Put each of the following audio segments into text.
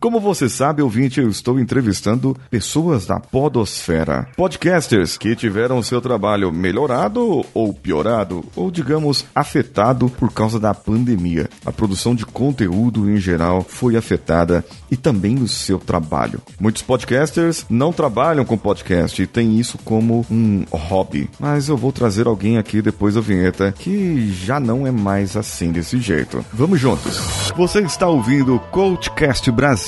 Como você sabe, ouvinte, eu estou entrevistando pessoas da podosfera. Podcasters que tiveram seu trabalho melhorado ou piorado, ou digamos, afetado por causa da pandemia. A produção de conteúdo em geral foi afetada e também o seu trabalho. Muitos podcasters não trabalham com podcast e têm isso como um hobby. Mas eu vou trazer alguém aqui depois da vinheta que já não é mais assim desse jeito. Vamos juntos. Você está ouvindo o Coachcast Brasil.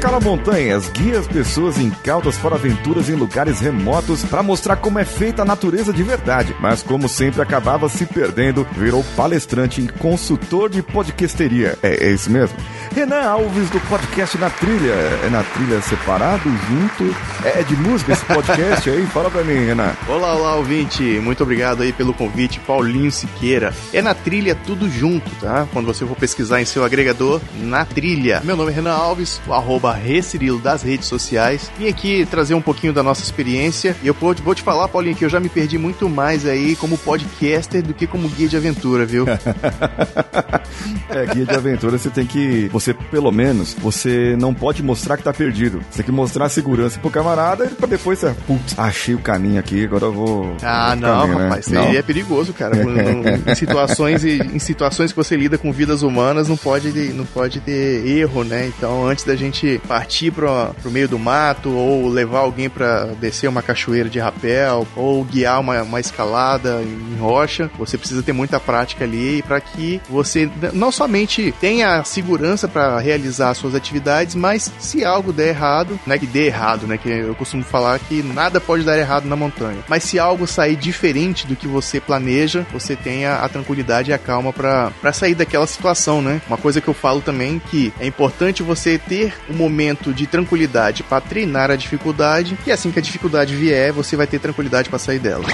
Escala montanhas, guia as pessoas incautas para aventuras em lugares remotos para mostrar como é feita a natureza de verdade. Mas como sempre acabava se perdendo, virou palestrante e consultor de podcasteria. É, é isso mesmo? Renan Alves do podcast Na Trilha. É na trilha separado, junto? É, é de música esse podcast aí? Fala pra mim, Renan. Olá, olá, ouvinte. Muito obrigado aí pelo convite, Paulinho Siqueira. É na trilha tudo junto, tá? Quando você for pesquisar em seu agregador, na trilha. Meu nome é Renan Alves, o arroba Recirilo das redes sociais. Vim aqui trazer um pouquinho da nossa experiência. E eu vou te, falar, Paulinho, que eu já me perdi muito mais aí como podcaster do que como guia de aventura, viu? é, guia de aventura você tem que. Você, pelo menos, você não pode mostrar que tá perdido. Você tem que mostrar a segurança pro camarada e pra depois você. Putz, achei o caminho aqui, agora eu vou. Ah, vou não, caminho, né? rapaz. Isso Não. é perigoso, cara. em, situações, em situações que você lida com vidas humanas, não pode, não pode ter erro, né? Então, antes da gente partir pro, pro meio do mato, ou levar alguém pra descer uma cachoeira de rapel, ou guiar uma, uma escalada em rocha, você precisa ter muita prática ali para que você não somente tenha segurança para realizar as suas atividades, mas se algo der errado, né, que dê errado, né, que eu costumo falar que nada pode dar errado na montanha. Mas se algo sair diferente do que você planeja, você tenha a tranquilidade e a calma para sair daquela situação, né? Uma coisa que eu falo também que é importante você ter um momento de tranquilidade para treinar a dificuldade e assim que a dificuldade vier, você vai ter tranquilidade para sair dela.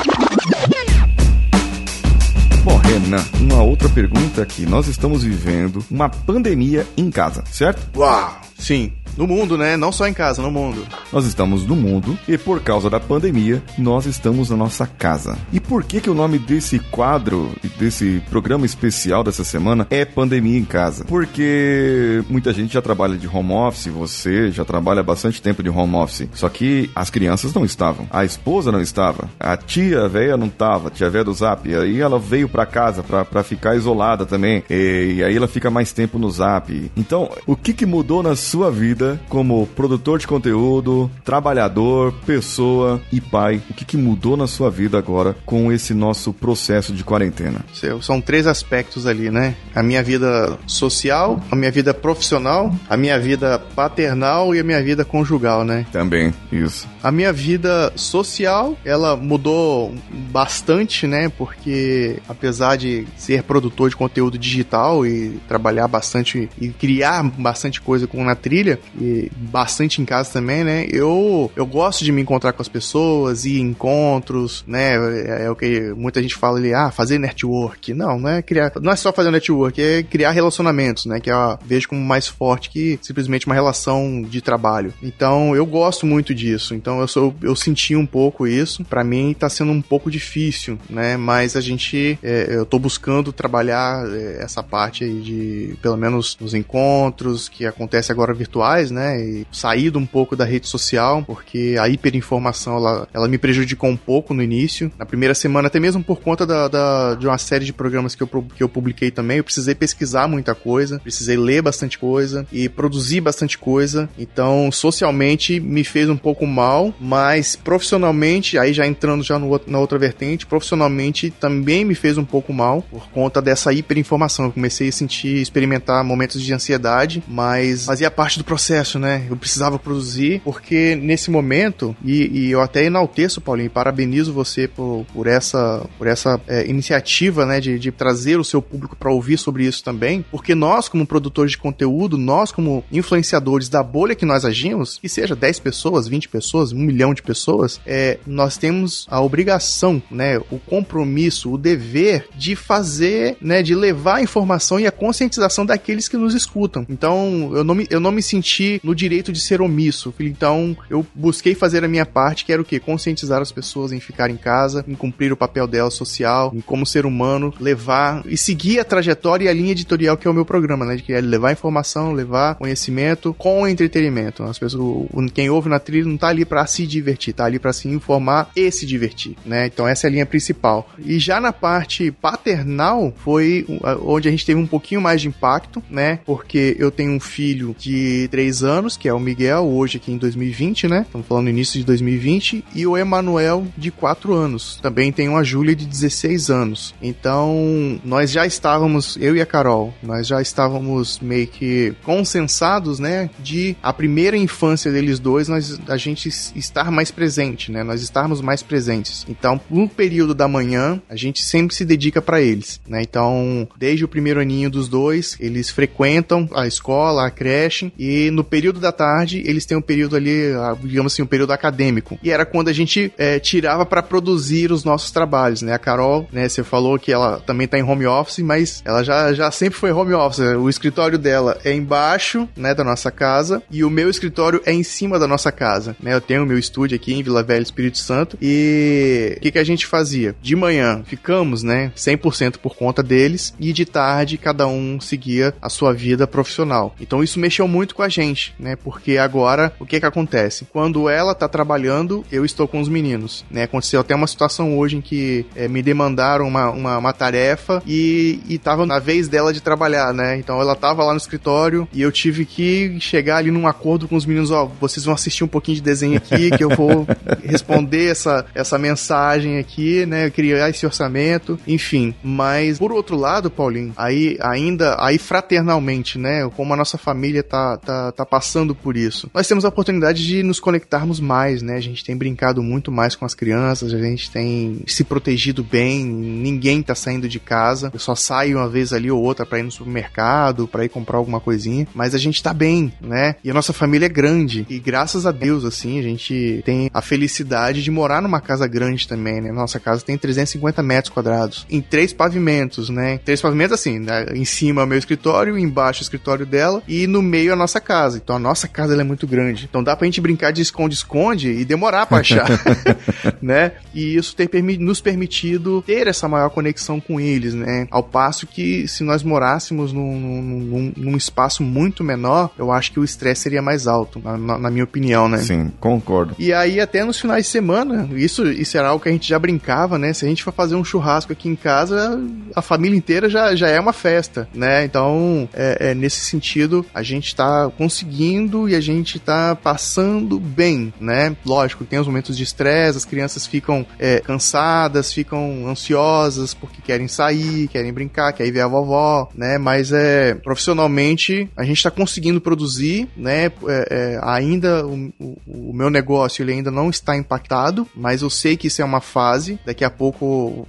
Bom, Renan, uma outra pergunta aqui. Nós estamos vivendo uma pandemia em casa, certo? Uau! Sim, no mundo, né? Não só em casa, no mundo. Nós estamos no mundo e por causa da pandemia, nós estamos na nossa casa. E por que que o nome desse quadro e desse programa especial dessa semana é Pandemia em Casa? Porque muita gente já trabalha de home office, você já trabalha bastante tempo de home office. Só que as crianças não estavam, a esposa não estava, a tia velha não estava, tia velha do Zap. E aí ela veio pra casa pra ficar isolada também. E, e aí ela fica mais tempo no Zap. Então, o que que mudou na sua vida como produtor de conteúdo, trabalhador, pessoa e pai? O que que mudou na sua vida agora com esse nosso processo de quarentena? São três aspectos ali, né? A minha vida social, a minha vida profissional, a minha vida paternal e a minha vida conjugal, né? Também, isso. A minha vida social, ela mudou bastante, né? Porque apesar de ser produtor de conteúdo digital e trabalhar bastante e criar bastante coisa com na trilha e bastante em casa também, né? Eu eu gosto de me encontrar com as pessoas e encontros, né? É, é o que muita gente fala ali, ah, fazer network. Não, não é criar, não é só fazer network, é criar relacionamentos, né? Que eu vejo como mais forte que simplesmente uma relação de trabalho. Então, eu gosto muito disso. Então, eu sou eu senti um pouco isso. Pra mim tá sendo um pouco difícil, né? Mas a gente é, eu tô buscando trabalhar é, essa parte aí de pelo menos nos encontros que acontecem agora virtuais, né? E saído um pouco da rede social, porque a hiperinformação ela, ela me prejudicou um pouco no início. Na primeira semana, até mesmo por conta da, da- de uma série de programas que eu, que eu publiquei também, eu precisei pesquisar muita coisa, precisei ler bastante coisa e produzir bastante coisa. Então, socialmente me fez um pouco mal, mas profissionalmente, aí já entrando já no na outra vertente, profissionalmente também me fez um pouco mal por conta dessa hiperinformação. Eu comecei a sentir, experimentar momentos de ansiedade, mas fazia parte do processo, né? Eu precisava produzir, porque nesse momento, e, e eu até enalteço, Paulinho, parabenizo você por, por essa, por essa é, iniciativa, né, de, de trazer o seu público para ouvir sobre isso também, porque nós, como produtores de conteúdo, nós, como influenciadores da bolha que nós agimos, que seja 10 pessoas, 20 pessoas, 1 milhão de pessoas, é, nós temos a obrigação, né, o compromisso, o dever de fazer, né, de levar a informação e a conscientização daqueles que nos escutam. Então, eu não me, eu não me senti no direito de ser omisso. Então, eu busquei fazer a minha parte, que era o quê? Conscientizar as pessoas em ficar em casa, em cumprir o papel dela social, em como ser humano, levar e seguir a trajetória e a linha editorial que é o meu programa, né? De que é levar informação, levar conhecimento com entretenimento. As pessoas, quem ouve na trilha não tá ali para se divertir, tá ali para se informar e se divertir, né? Então essa é a linha principal. E já na parte paternal foi onde a gente teve um pouquinho mais de impacto, né? Porque eu tenho um filho de 3 anos, que é o Miguel, hoje aqui em 2020, né? Estamos falando início de 2020, e o Emanuel de 4 anos. Também tenho a Júlia de 16 anos. Então, nós já estávamos, eu e a Carol, nós já estávamos meio que consensados, né, de a primeira infância deles dois, nós a gente estar mais presente, né? Nós estarmos mais presentes. Então, no período da manhã, a gente sempre se dedica para eles, né? Então, desde o primeiro aninho dos dois, eles frequentam a escola, a creche, e no período da tarde, eles têm um período ali, digamos assim, um período acadêmico. E era quando a gente é, tirava para produzir os nossos trabalhos, né? A Carol, né, você falou que ela também tá em home office, mas ela já, já sempre foi home office. O escritório dela é embaixo, né, da nossa casa, e o meu escritório é em cima da nossa casa, né? Eu tenho o meu estúdio aqui em Vila Velha, Espírito Santo, e o que, que a gente fazia? De manhã ficamos, né, 100% por conta deles, e de tarde cada um seguia a sua vida profissional. Então isso mexeu muito com a gente, né? Porque agora o que que acontece? Quando ela tá trabalhando, eu estou com os meninos, né? Aconteceu até uma situação hoje em que é, me demandaram uma, uma, uma, tarefa e, e tava na vez dela de trabalhar, né? Então ela tava lá no escritório e eu tive que chegar ali num acordo com os meninos, ó, vocês vão assistir um pouquinho de desenho aqui, que eu vou responder essa, essa mensagem aqui, né? Criar esse orçamento, enfim. Mas, por outro lado, Paulinho, aí ainda, aí fraternalmente, né? Como a nossa família tá, tá, tá passando por isso. Nós temos a oportunidade de nos conectarmos mais, né? A gente tem brincado muito mais com as crianças, a gente tem se protegido bem, ninguém tá saindo de casa. Eu só saio uma vez ali ou outra para ir no supermercado, para ir comprar alguma coisinha, mas a gente tá bem, né? E a nossa família é grande e graças a Deus assim, a gente tem a felicidade de morar numa casa grande também, né? Nossa casa tem 350 metros quadrados, em três pavimentos, né? Três pavimentos assim, né? em cima é o meu escritório, embaixo é o escritório dela e no meio a nossa casa. Então a nossa casa é muito grande. Então dá pra gente brincar de esconde-esconde e demorar pra achar, né? E isso ter nos permitido ter essa maior conexão com eles, né? Ao passo que se nós morássemos num, num, num espaço muito menor, eu acho que o estresse seria mais alto, na, na, na, minha opinião, né? Sim, concordo. E aí até nos finais de semana, isso, isso era algo que a gente já brincava, né? Se a gente for fazer um churrasco aqui em casa, a família inteira já, já é uma festa, né? Então, é, é nesse sentido, a gente tá conseguindo e a gente tá passando bem, né? Lógico, tem os momentos de estresse, as crianças ficam é, cansadas, ficam ansiosas porque querem sair, querem brincar, querem ver a vovó, né? Mas é profissionalmente a gente está conseguindo produzir, né? É, é, ainda o, o, o, meu negócio ele ainda não está impactado, mas eu sei que isso é uma fase. Daqui a pouco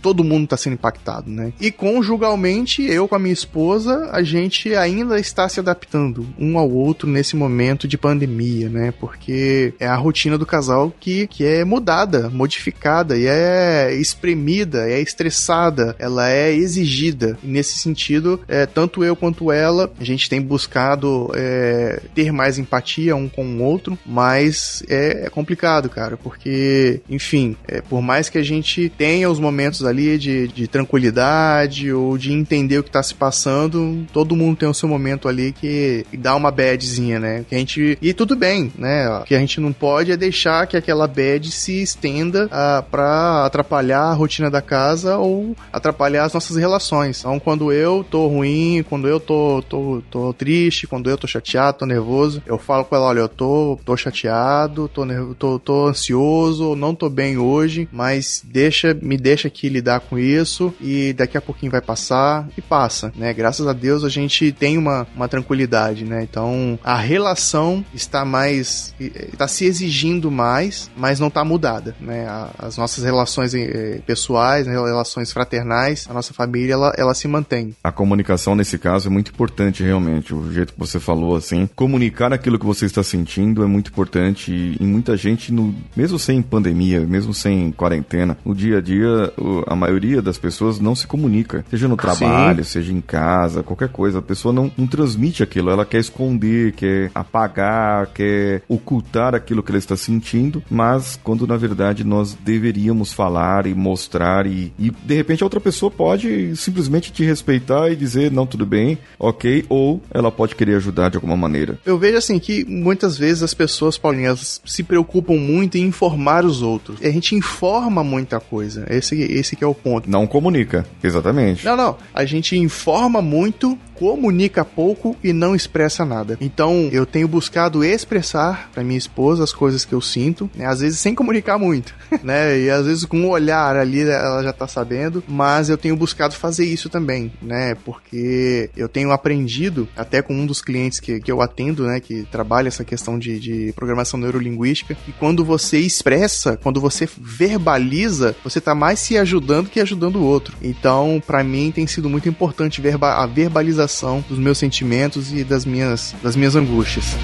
todo mundo está sendo impactado, né? E conjugalmente eu com a minha esposa a gente ainda está se adaptando um ao outro nesse momento de pandemia, né? Porque é a rotina do casal que, que é mudada, modificada e é espremida, é estressada, ela é exigida. E nesse sentido, é, tanto eu quanto ela, a gente tem buscado é, ter mais empatia um com o outro, mas é, é complicado, cara, porque, enfim, é, por mais que a gente tenha os momentos ali de, de tranquilidade ou de entender o que está se passando, todo mundo tem o seu momento ali que dá uma badzinha, né? Que a gente e tudo bem, né? O que a gente não pode é deixar que aquela bad se estenda uh, para atrapalhar a rotina da casa ou atrapalhar as nossas relações. Então, quando eu tô ruim, quando eu tô, tô, tô triste, quando eu tô chateado, tô nervoso, eu falo com ela, olha, eu tô, tô chateado, tô, tô, tô ansioso, não tô bem hoje, mas deixa, me deixa aqui lidar com isso e daqui a pouquinho vai passar e passa, né? Graças a Deus a gente tem uma, uma tranquilidade, né? Então a relação está mais, está se exigindo mais, mas não está mudada, né? As nossas relações eh, pessoais, né? relações fraternais, a nossa família, ela, ela se mantém. A comunicação nesse caso é muito importante realmente, o jeito que você falou assim, comunicar aquilo que você está sentindo é muito importante e, e muita gente no, mesmo sem pandemia, mesmo sem quarentena, no dia a dia a maioria das pessoas não se comunica, seja no trabalho, Sim. seja em casa, qualquer coisa, a pessoa não, não transmite aquilo, ela quer esconder esconder, quer apagar, quer ocultar aquilo que ele está sentindo, mas quando na verdade nós deveríamos falar e mostrar e, e de repente a outra pessoa pode simplesmente te respeitar e dizer não tudo bem, ok, ou ela pode querer ajudar de alguma maneira. Eu vejo assim que muitas vezes as pessoas, Paulinho, se preocupam muito em informar os outros. A gente informa muita coisa. Esse, esse que é o ponto. Não comunica, exatamente. Não, não. A gente informa muito comunica pouco e não expressa nada. Então, eu tenho buscado expressar para minha esposa as coisas que eu sinto, né? às vezes sem comunicar muito, né? E às vezes com um olhar ali ela já tá sabendo, mas eu tenho buscado fazer isso também, né? Porque eu tenho aprendido, até com um dos clientes que, que eu atendo, né, que trabalha essa questão de, de programação neurolinguística, que quando você expressa, quando você verbaliza, você tá mais se ajudando que ajudando o outro. Então, para mim tem sido muito importante verba a verbalização dos meus sentimentos e das minhas, das minhas angústias.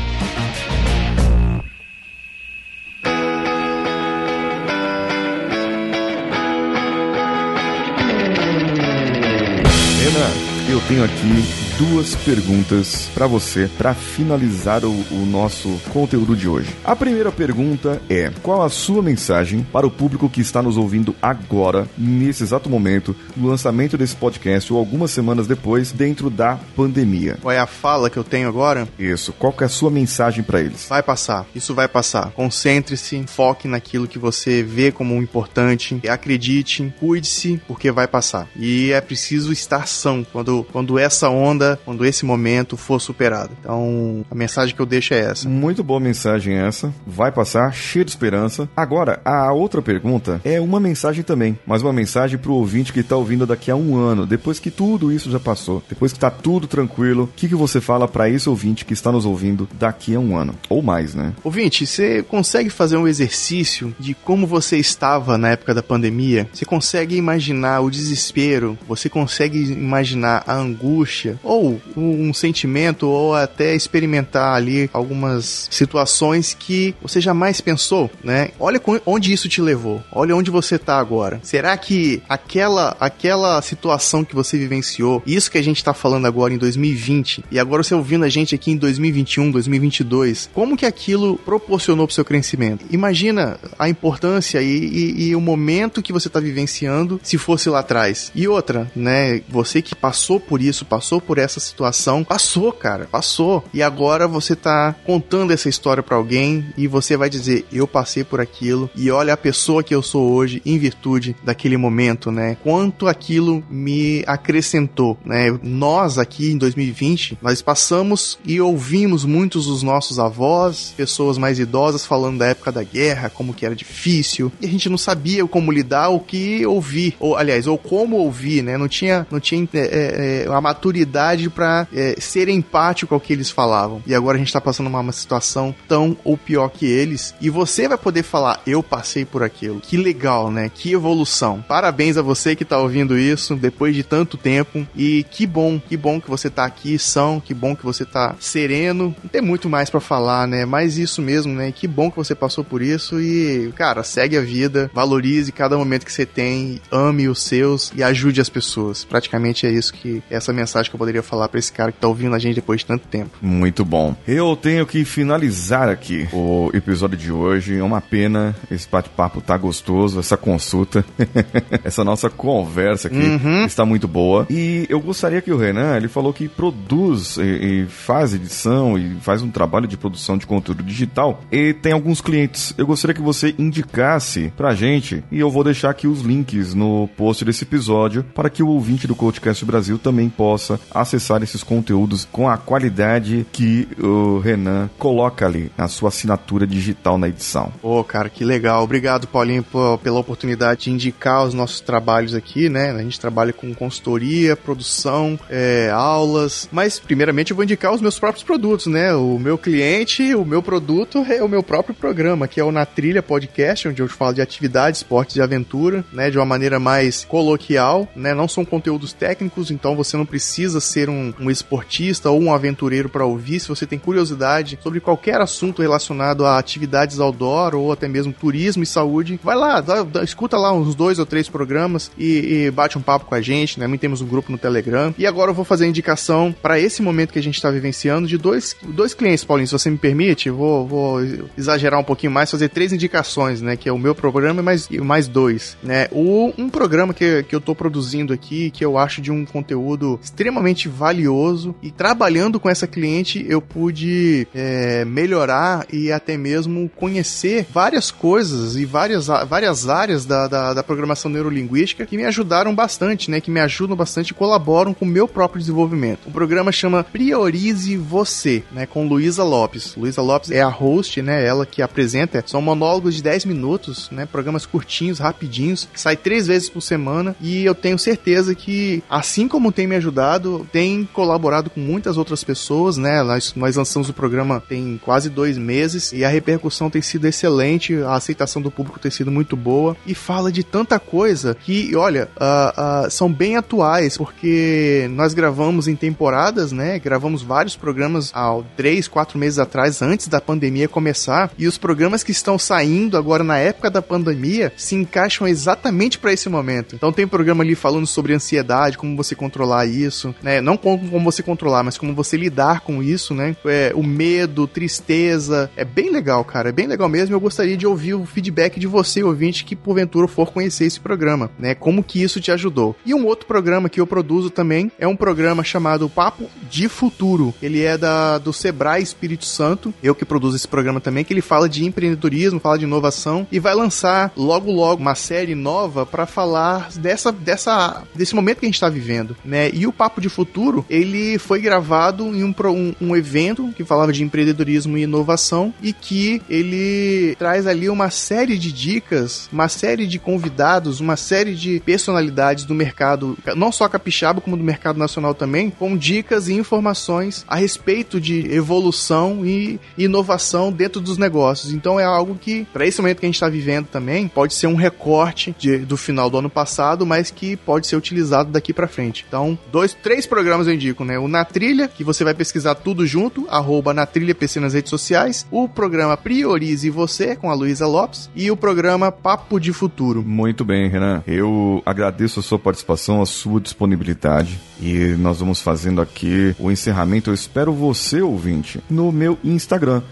Eu tenho aqui duas perguntas para você para finalizar o, o, nosso conteúdo de hoje. A primeira pergunta é: qual a sua mensagem para o público que está nos ouvindo agora, nesse exato momento, no lançamento desse podcast ou algumas semanas depois, dentro da pandemia? Qual é a fala que eu tenho agora? Isso. Qual é a sua mensagem para eles? Vai passar. Isso vai passar. Concentre-se, foque naquilo que você vê como importante, acredite, cuide-se, porque vai passar. E é preciso estar são quando, quando essa onda quando esse momento for superado. Então, a mensagem que eu deixo é essa. Muito boa mensagem essa. Vai passar, cheio de esperança. Agora, a outra pergunta é uma mensagem também, mas uma mensagem pro ouvinte que tá ouvindo daqui a um ano, depois que tudo isso já passou, depois que tá tudo tranquilo, o que, que você fala para esse ouvinte que está nos ouvindo daqui a um ano? Ou mais, né? Ouvinte, você consegue fazer um exercício de como você estava na época da pandemia? Você consegue imaginar o desespero? Você consegue imaginar a angústia? Ou ou um sentimento ou até experimentar ali algumas situações que você jamais pensou, né? Olha onde isso te levou. Olha onde você tá agora. Será que aquela aquela situação que você vivenciou, isso que a gente tá falando agora em 2020 e agora você ouvindo a gente aqui em 2021, 2022, como que aquilo proporcionou pro seu crescimento? Imagina a importância e, e, e o momento que você tá vivenciando se fosse lá atrás. E outra, né? Você que passou por isso, passou por essa situação. Passou, cara, passou. E agora você tá contando essa história para alguém e você vai dizer: Eu passei por aquilo e olha a pessoa que eu sou hoje em virtude daquele momento, né? Quanto aquilo me acrescentou, né? Nós aqui em 2020, nós passamos e ouvimos muitos dos nossos avós, pessoas mais idosas falando da época da guerra, como que era difícil, e a gente não sabia como lidar, o que ouvir, ou aliás, ou como ouvir, né? Não tinha, não tinha é, é, a maturidade para é, ser empático ao que eles falavam. E agora a gente tá passando uma, uma situação tão ou pior que eles. E você vai poder falar, eu passei por aquilo. Que legal, né? Que evolução. Parabéns a você que tá ouvindo isso depois de tanto tempo. E que bom, que bom que você tá aqui, são, que bom que você tá sereno. Não tem muito mais para falar, né? Mas isso mesmo, né? Que bom que você passou por isso e, cara, segue a vida, valorize cada momento que você tem, ame os seus e ajude as pessoas. Praticamente é isso que essa mensagem que eu poderia falar para esse cara que tá ouvindo a gente depois de tanto tempo. Muito bom. Eu tenho que finalizar aqui o episódio de hoje. É uma pena, esse bate-papo tá gostoso, essa consulta, essa nossa conversa aqui uhum. está muito boa. E eu gostaria que o Renan, ele falou que produz e, e faz edição e faz um trabalho de produção de conteúdo digital e tem alguns clientes. Eu gostaria que você indicasse pra gente e eu vou deixar aqui os links no post desse episódio para que o ouvinte do Coachcast Brasil também possa acessar acessar esses conteúdos com a qualidade que o Renan coloca ali na sua assinatura digital na edição. Pô, oh, cara, que legal. Obrigado, Paulinho, pela oportunidade de indicar os nossos trabalhos aqui, né? A gente trabalha com consultoria, produção, é, aulas, mas primeiramente eu vou indicar os meus próprios produtos, né? O meu cliente, o meu produto é o meu próprio programa, que é o Na Trilha Podcast, onde eu falo de atividades, esportes e aventura, né? De uma maneira mais coloquial, né? Não são conteúdos técnicos, então você não precisa ser ser um, um esportista ou um aventureiro para ouvir, se você tem curiosidade sobre qualquer assunto relacionado a atividades outdoor ou até mesmo turismo e saúde, vai lá, dá, dá, escuta lá uns dois ou três programas e, e, bate um papo com a gente, né? Também temos um grupo no Telegram. E agora eu vou fazer a indicação para esse momento que a gente está vivenciando de dois, dois clientes, Paulinho, se você me permite, vou, vou exagerar um pouquinho mais, fazer três indicações, né? Que é o meu programa e mais, mais dois, né? Um programa que, que eu tô produzindo aqui, que eu acho de um conteúdo extremamente valioso e trabalhando com essa cliente eu pude é, melhorar e até mesmo conhecer várias coisas e várias, várias áreas da, da, da, programação neurolinguística que me ajudaram bastante, né? Que me ajudam bastante e colaboram com o meu próprio desenvolvimento. O programa chama Priorize Você, né? Com Luísa Lopes. Luísa Lopes é a host, né? Ela que apresenta. São monólogos de 10 minutos, né? Programas curtinhos, rapidinhos, sai três vezes por semana e eu tenho certeza que, assim como tem me ajudado, tem colaborado com muitas outras pessoas, né? Nós, nós lançamos o programa tem quase dois meses e a repercussão tem sido excelente, a aceitação do público tem sido muito boa e fala de tanta coisa que, olha, uh, uh, são bem atuais, porque nós gravamos em temporadas, né? Gravamos vários programas há três, quatro meses atrás, antes da pandemia começar, e os programas que estão saindo agora na época da pandemia se encaixam exatamente para esse momento. Então tem programa ali falando sobre ansiedade, como você controlar isso, né? Não como, como você controlar, mas como você lidar com isso, né? É, o medo, tristeza, é bem legal, cara, é bem legal mesmo. Eu gostaria de ouvir o feedback de você, ouvinte, que porventura for conhecer esse programa, né? Como que isso te ajudou. E um outro programa que eu produzo também é um programa chamado Papo de Futuro. Ele é da do Sebrae Espírito Santo, eu que produzo esse programa também, que ele fala de empreendedorismo, fala de inovação e vai lançar logo logo uma série nova para falar dessa, dessa desse momento que a gente está vivendo, né? E o Papo de Futuro, ele foi gravado em um, um, um evento que falava de empreendedorismo e inovação e que ele traz ali uma série de dicas, uma série de convidados, uma série de personalidades do mercado, não só capixaba, como do mercado nacional também, com dicas e informações a respeito de evolução e inovação dentro dos negócios. Então é algo que, para esse momento que a gente está vivendo também, pode ser um recorte de, do final do ano passado, mas que pode ser utilizado daqui para frente. Então, dois, três programas eu indico, né? O Na Trilha, que você vai pesquisar tudo junto, arroba na Trilha PC nas redes sociais, o programa Priorize Você, com a Luísa Lopes, e o programa Papo de Futuro. Muito bem, Renan. Eu agradeço a sua participação, a sua disponibilidade. E nós vamos fazendo aqui o encerramento. Eu espero você, ouvinte, no meu Instagram,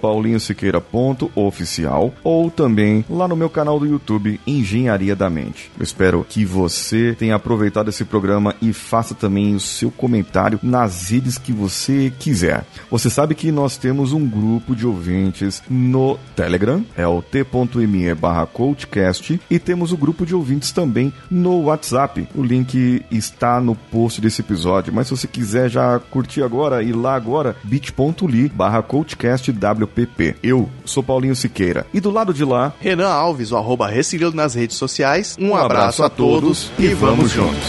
paulinhosiqueira.oficial ou também lá no meu canal do YouTube, Engenharia da Mente. Eu espero que você tenha aproveitado esse programa e faça também o seu comentário nas redes que você quiser. Você sabe que nós temos um grupo de ouvintes no Telegram, é o t.me barra e temos o grupo de ouvintes também no WhatsApp. O link está no post desse episódio, mas se você quiser já curtir agora, ir lá agora, bit.ly barra coachcastwpp. Eu sou Paulinho Siqueira. E do lado de lá, Renan Alves, o arroba nas redes sociais. Um, um abraço, abraço, a todos e vamos juntos.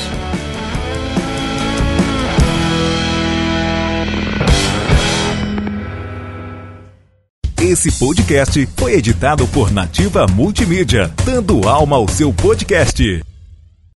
Esse podcast foi editado por Nativa Multimídia, dando alma ao seu podcast.